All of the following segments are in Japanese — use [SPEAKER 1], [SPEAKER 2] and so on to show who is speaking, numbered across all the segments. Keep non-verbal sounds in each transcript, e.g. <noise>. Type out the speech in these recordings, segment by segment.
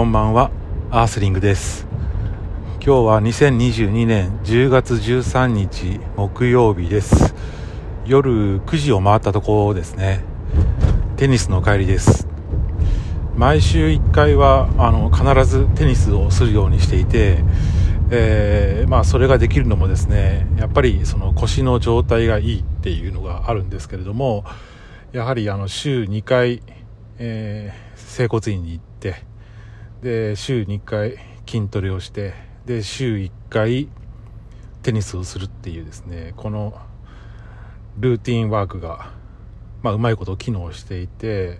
[SPEAKER 1] こんばんは。アースリングです。今日は2022年10月13日木曜日です。夜9時を回ったところですね。テニスの帰りです。毎週1回はあの必ずテニスをするようにしていて、えー、まあ、それができるのもですねやっぱりその腰の状態がいいっていうのがあるんですけれどもやはりあの週2回、えー、整骨院に行ってで週に1回筋トレをしてで週1回テニスをするっていうですねこのルーティンワークが、まあ、うまいこと機能していて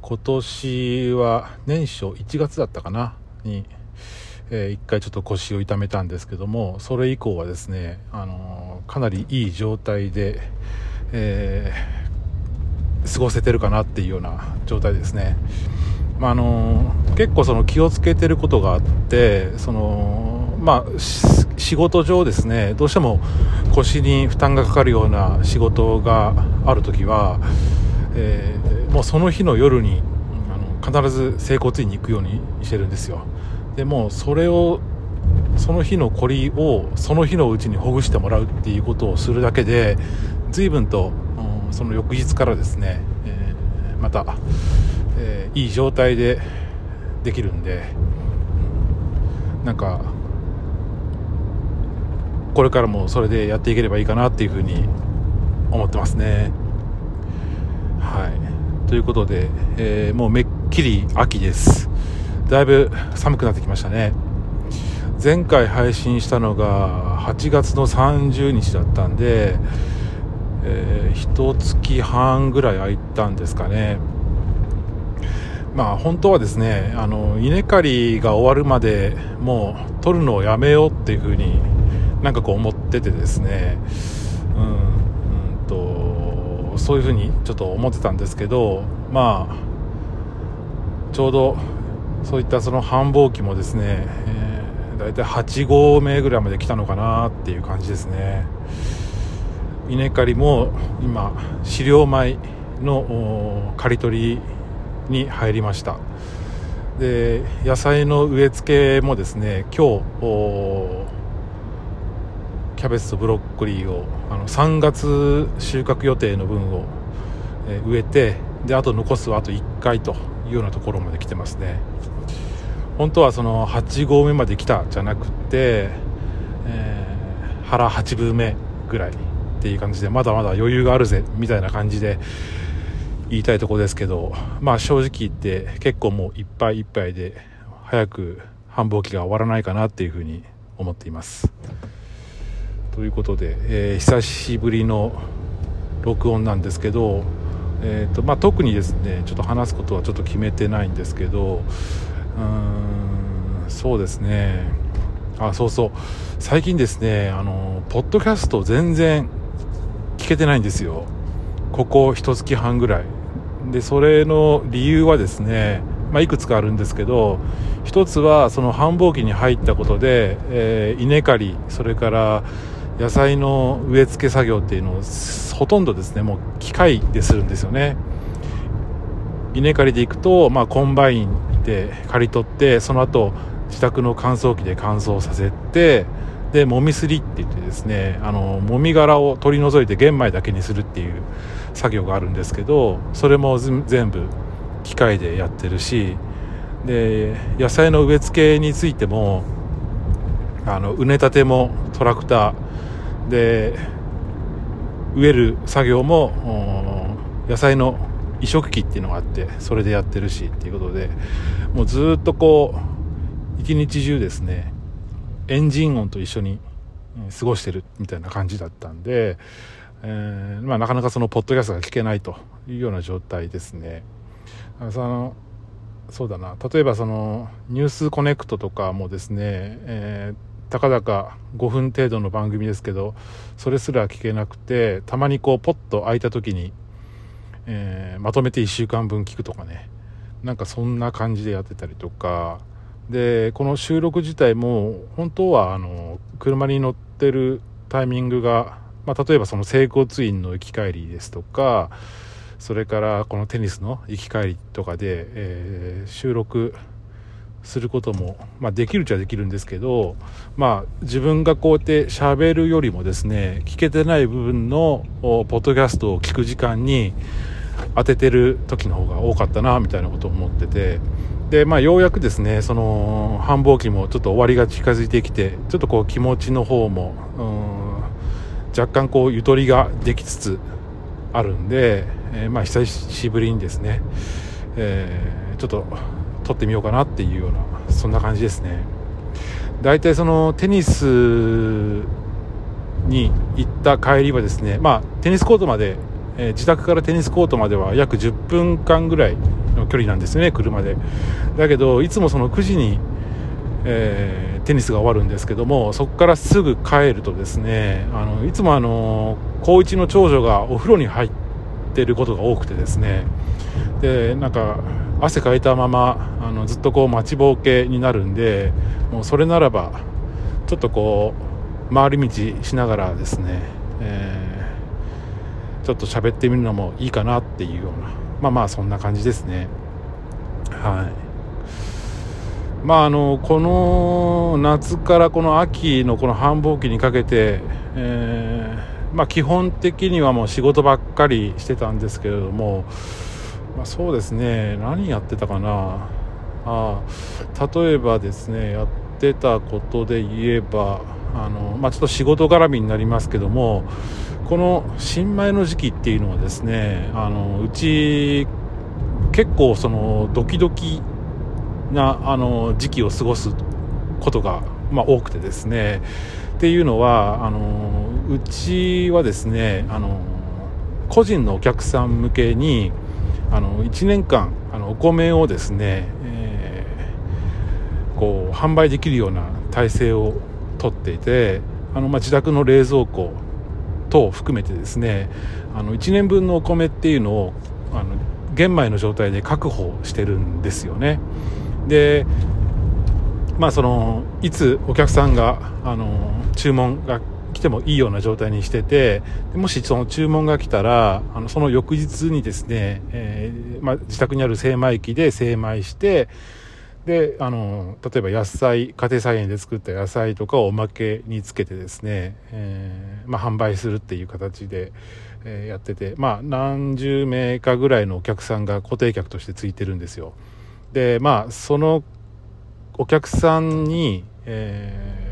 [SPEAKER 1] 今年は年初1月だったかなに、えー、1回ちょっと腰を痛めたんですけどもそれ以降はですね、あのー、かなりいい状態で、えー、過ごせてるかなっていうような状態ですね。まあ、あの結構その気をつけてることがあってその、まあ、仕事上ですねどうしても腰に負担がかかるような仕事がある時は、えー、もうその日の夜にあの必ず整骨院に行くようにしてるんですよ。でもそれをその日のこりをその日のうちにほぐしてもらうっていうことをするだけで随分と、うん、その翌日からですね、えー、また、いい状態でできるんで、なんかこれからもそれでやっていければいいかなっていうふうに思ってますね。はい。ということで、えー、もうめっきり秋です。だいぶ寒くなってきましたね。前回配信したのが8月の30日だったんで、えー、1月半ぐらい空いたんですかね。まあ本当はですねあの稲刈りが終わるまでもう取るのをやめようっていうふうになんかこう思っててですねうんうんとそういうふうにちょっと思ってたんですけどまあちょうどそういったその繁忙期もですね、えー、大体8合目ぐらいまで来たのかなっていう感じですね。稲刈りも今飼料米の刈り取りに入りました。で野菜の植え付けもですね今日キャベツとブロッコリーをあの3月収穫予定の分を、え植えてであと残すはあと1回というようなところまで来てますね。本当はその8合目まで来たじゃなくて、えー、腹8分目ぐらいっていう感じでまだまだ余裕があるぜみたいな感じで言いたいとこですけど、まあ正直言って結構もういっぱいいっぱいで早く繁忙期が終わらないかなっていうふうに思っています。ということで、えー、久しぶりの録音なんですけど、えーとまあ、特にですねちょっと話すことはちょっと決めてないんですけどうーんそうですね。あそうそう。最近ですねあのポッドキャスト全然聞けてないんですよ。ここ一月半ぐらい。でそれの理由はですね、まあ、いくつかあるんですけど一つはその繁忙期に入ったことで、えー、稲刈りそれから野菜の植え付け作業っていうのをほとんどですねもう機械でするんですよね。稲刈りでいくと、まあ、コンバインで刈り取ってその後自宅の乾燥機で乾燥させてで籾摺りって言ってですねあのもみ殻を取り除いて玄米だけにするっていう作業があるんですけどそれも全部機械でやってるしで野菜の植え付けについてもあの畝立てもトラクターで植える作業も野菜の移植機っていうのがあってそれでやってるしっていうことでもうずっとこう一日中ですねエンジン音と一緒に過ごしてるみたいな感じだったんで、えー、まあ、なかなかそのポッドキャストが聞けないというような状態ですね。そのそうだな例えばその「ニュースコネクト」とかもですね、えー、たかだか5分程度の番組ですけどそれすら聞けなくてたまにこうポッと空いた時に、えー、まとめて1週間分聞くとかねなんかそんな感じでやってたりとかでこの収録自体も本当はあの車に乗ってるタイミングが、まあ、例えばその整骨院の行き帰りですとかそれからこのテニスの行き帰りとかで、えー、収録することも、まあ、できるっちゃできるんですけど、まあ、自分がこうやって喋るよりもですね聞けてない部分のポッドキャストを聞く時間に当ててる時の方が多かったなみたいなことを思っててで、まあ、ようやくですねその繁忙期もちょっと終わりが近づいてきてちょっとこう気持ちの方も若干こうゆとりができつつあるんで、えー、まあ久しぶりにですね、えー、ちょっと撮ってみようかなっていうようなそんな感じですね。大体そのテニスに行った帰りはですねまあテニスコートまで、えー、自宅からテニスコートまでは約10分間ぐらいの距離なんですね車で。だけどいつもその9時に、えー、テニスが終わるんですけどもそこからすぐ帰るとですねあのいつもあの高1の長女がお風呂に入ってることが多くてですねでなんか汗かいたままあのずっとこう待ちぼうけになるんでもうそれならばちょっとこう回り道しながらですね、えー、ちょっと喋ってみるのもいいかなっていうようなまあまあそんな感じですね。はい。まああのこの夏からこの秋のこの繁忙期にかけて、えー、まあ、基本的にはもう仕事ばっかりしてたんですけれどもまあ、そうですね。何やってたかな。あ例えばですねやってたことで言えばあの、まあ、ちょっと仕事絡みになりますけどもこの新米の時期っていうのはですねあのうち結構そのドキドキなあの時期を過ごすことが、まあ、多くてですね。っていうのはあのうちはですねあの個人のお客さん向けにあの1年間あのお米をですね、えー、こう販売できるような体制をとっていてあの、まあ、自宅の冷蔵庫等含めてですねあの1年分のお米っていうのをあの玄米の状態で確保してるんですよね。でまあそのいつお客さんがあの注文が来てもいいような状態にしててもしその注文が来たらあのその翌日にですね、えー、まあ、自宅にある精米機で精米してであの例えば野菜家庭菜園で作った野菜とかをおまけにつけてですね、えー、まあ、販売するっていう形で、えー、やってて、まあ、何十名かぐらいのお客さんが固定客としてついてるんですよ。でまあそのお客さんに、えー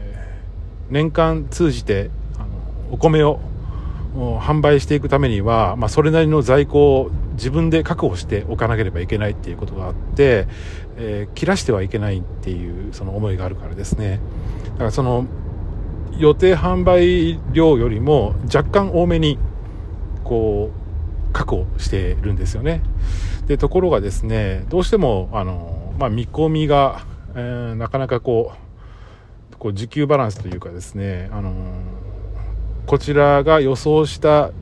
[SPEAKER 1] 年間通じてあのお米を販売していくためには、まあ、それなりの在庫を自分で確保しておかなければいけないっていうことがあって、えー、切らしてはいけないっていうその思いがあるからですね。だからその予定販売量よりも若干多めにこう確保してるんですよね。でところがですねどうしてもあの、まあ、見込みが、えー、なかなかこうこう時給バランスというかですね、あの、こちらが予想した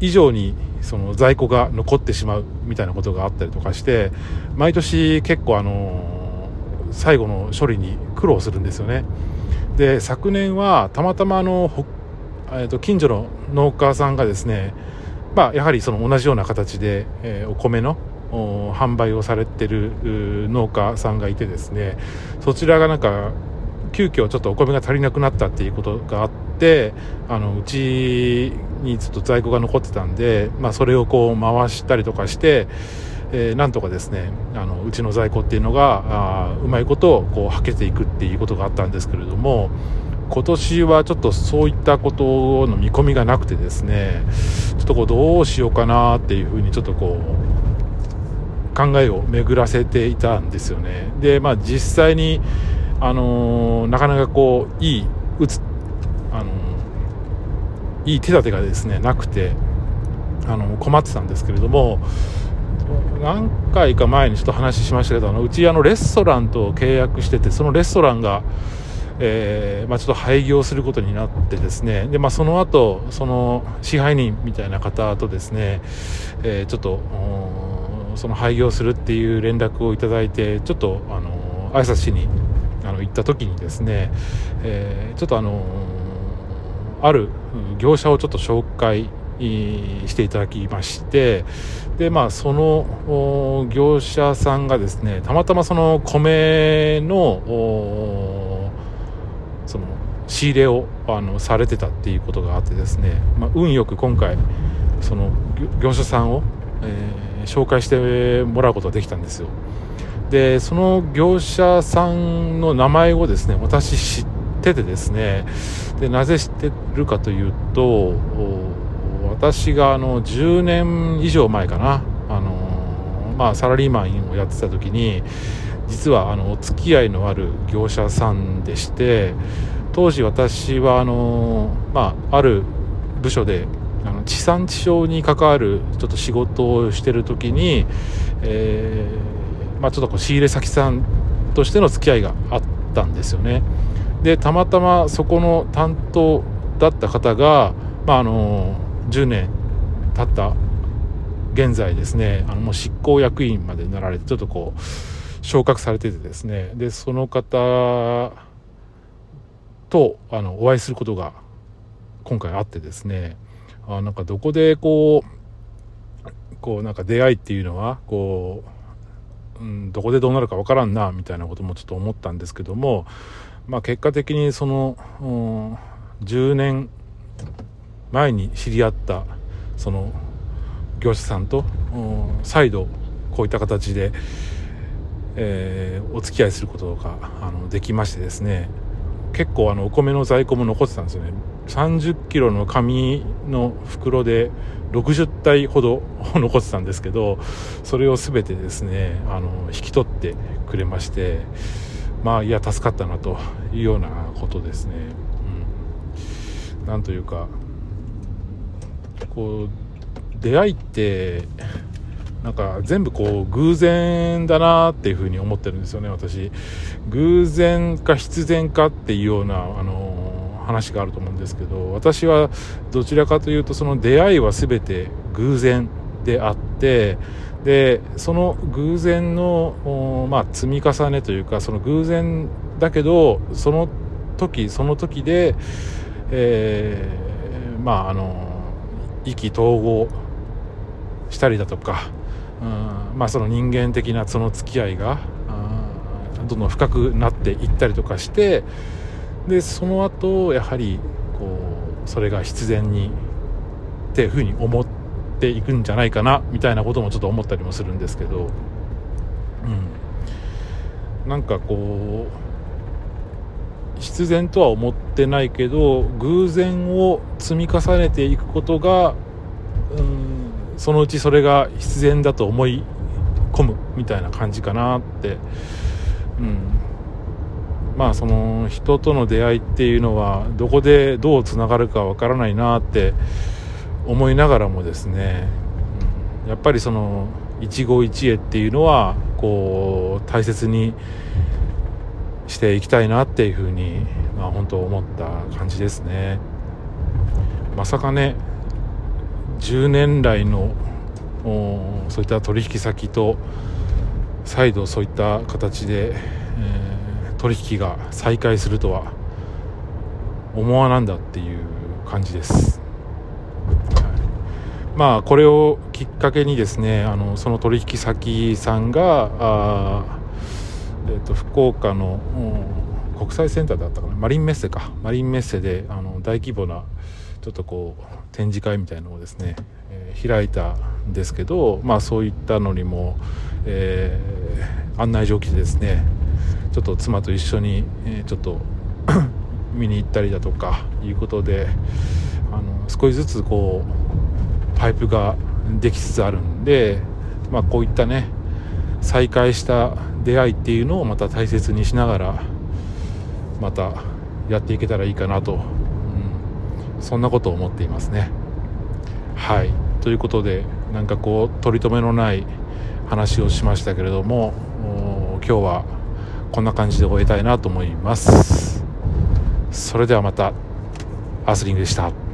[SPEAKER 1] 以上にその在庫が残ってしまうみたいなことがあったりとかして毎年結構あの、最後の処理に苦労するんですよね。で昨年はたまたまあの、えー、と近所の農家さんがですねまあ、やはりその同じような形で、え、お米の販売をされてる農家さんがいてですねそちらがなんか急遽ちょっとお米が足りなくなったっていうことがあってあのうちにちょっと在庫が残ってたんで、まあ、それをこう回したりとかして、えー、なんとかですねあのうちの在庫っていうのがあうまいことをこうはけていくっていうことがあったんですけれども今年はちょっとそういったことの見込みがなくてですねちょっとこうどうしようかなっていうふうにちょっとこう考えを巡らせていたんですよね。でまあ実際にあのー、なかなかこういい打つ、あのー、いい手立てがですねなくて、あのー、困ってたんですけれども何回か前にちょっと話しましたけどあのうちあのレストランと契約しててそのレストランが、えーまあ、ちょっと廃業することになってですねで、まあ、その後その支配人みたいな方とですね、えー、ちょっとその廃業するっていう連絡をいただいてちょっとあの挨拶しにあの行った時にですね、えー、ちょっとあのある業者をちょっと紹介していただきましてでまあその業者さんがですねたまたまその米のその仕入れをあのされてたっていうことがあってですね、まあ、運よく今回その業者さんを、えー、紹介してもらうことができたんですよ。でその業者さんの名前をですね私知っててですねでなぜ知ってるかというと私があの10年以上前かなあの、まあ、サラリーマンをやってた時に実はあのお付き合いのある業者さんでして当時私はあの、まあ、ある部署であの地産地消に関わるちょっと仕事をしてる時に、えー、まあ、ちょっとこう仕入れ先さんとしての付き合いがあったんですよね。でたまたまそこの担当だった方が、まあ、あの10年経った現在ですねあのもう執行役員までなられてちょっとこう昇格されててですね。でその方とあのお会いすることが今回あってですね。あなんかどこでこうこうなんか出会いっていうのはこう、うん、どこでどうなるかわからんなみたいなこともちょっと思ったんですけども、まあ、結果的にその、うん、10年前に知り合ったその業者さんと、うん、再度こういった形で、えー、お付き合いすることがあのできましてですね。結構あのお米の在庫も残ってたんですよね。30キロの紙の袋で60体ほど残ってたんですけどそれを全てですねあの引き取ってくれましてまあいや助かったなというようなことですね、うん、なんというかこう出会いってなんか全部こう偶然だなっていうふうに思ってるんですよね私。偶然か必然かっていうようなあの話があると思うんですけど私はどちらかというとその出会いは全て偶然であってでその偶然の、まあ、積み重ねというかその偶然だけどその時その時で、えー、まああの意気投合したりだとかうんまあ、その人間的なその付き合いがどんどん深くなっていったりとかしてでその後やはりこうそれが必然にっていうふうに思っていくんじゃないかなみたいなこともちょっと思ったりもするんですけど、うん、なんかこう必然とは思ってないけど偶然を積み重ねていくことが、うんそのうちそれが必然だと思い込むみたいな感じかなって、うん、まあその人との出会いっていうのはどこでどうつながるかわからないなって思いながらもですね、うん、やっぱりその一期一会っていうのはこう大切にしていきたいなっていうふうに、まあ、本当思った感じですね。まさかね10年来のそういった取引先と再度そういった形で、えー、取引が再開するとは思わなんだっていう感じです、まあこれをきっかけにですねあのその取引先さんが、えーと、福岡の国際センターだったかな？マリンメッセか。マリンメッセであの大規模なちょっとこう展示会みたいのをですね、えー、開いたんですけど、まあ、そういったのにも、えー、案内状来てですねちょっと妻と一緒に、えー、ちょっと <coughs> 見に行ったりだとかいうことであの少しずつこうパイプができつつあるんで、まあ、こういったね再会した出会いっていうのをまた大切にしながらまたやっていけたらいいかなとそんなことを思っていますね。はい。ということでなんかこう取り留めのない話をしましたけれども今日はこんな感じで終えたいなと思います。それではまたアースリングでした。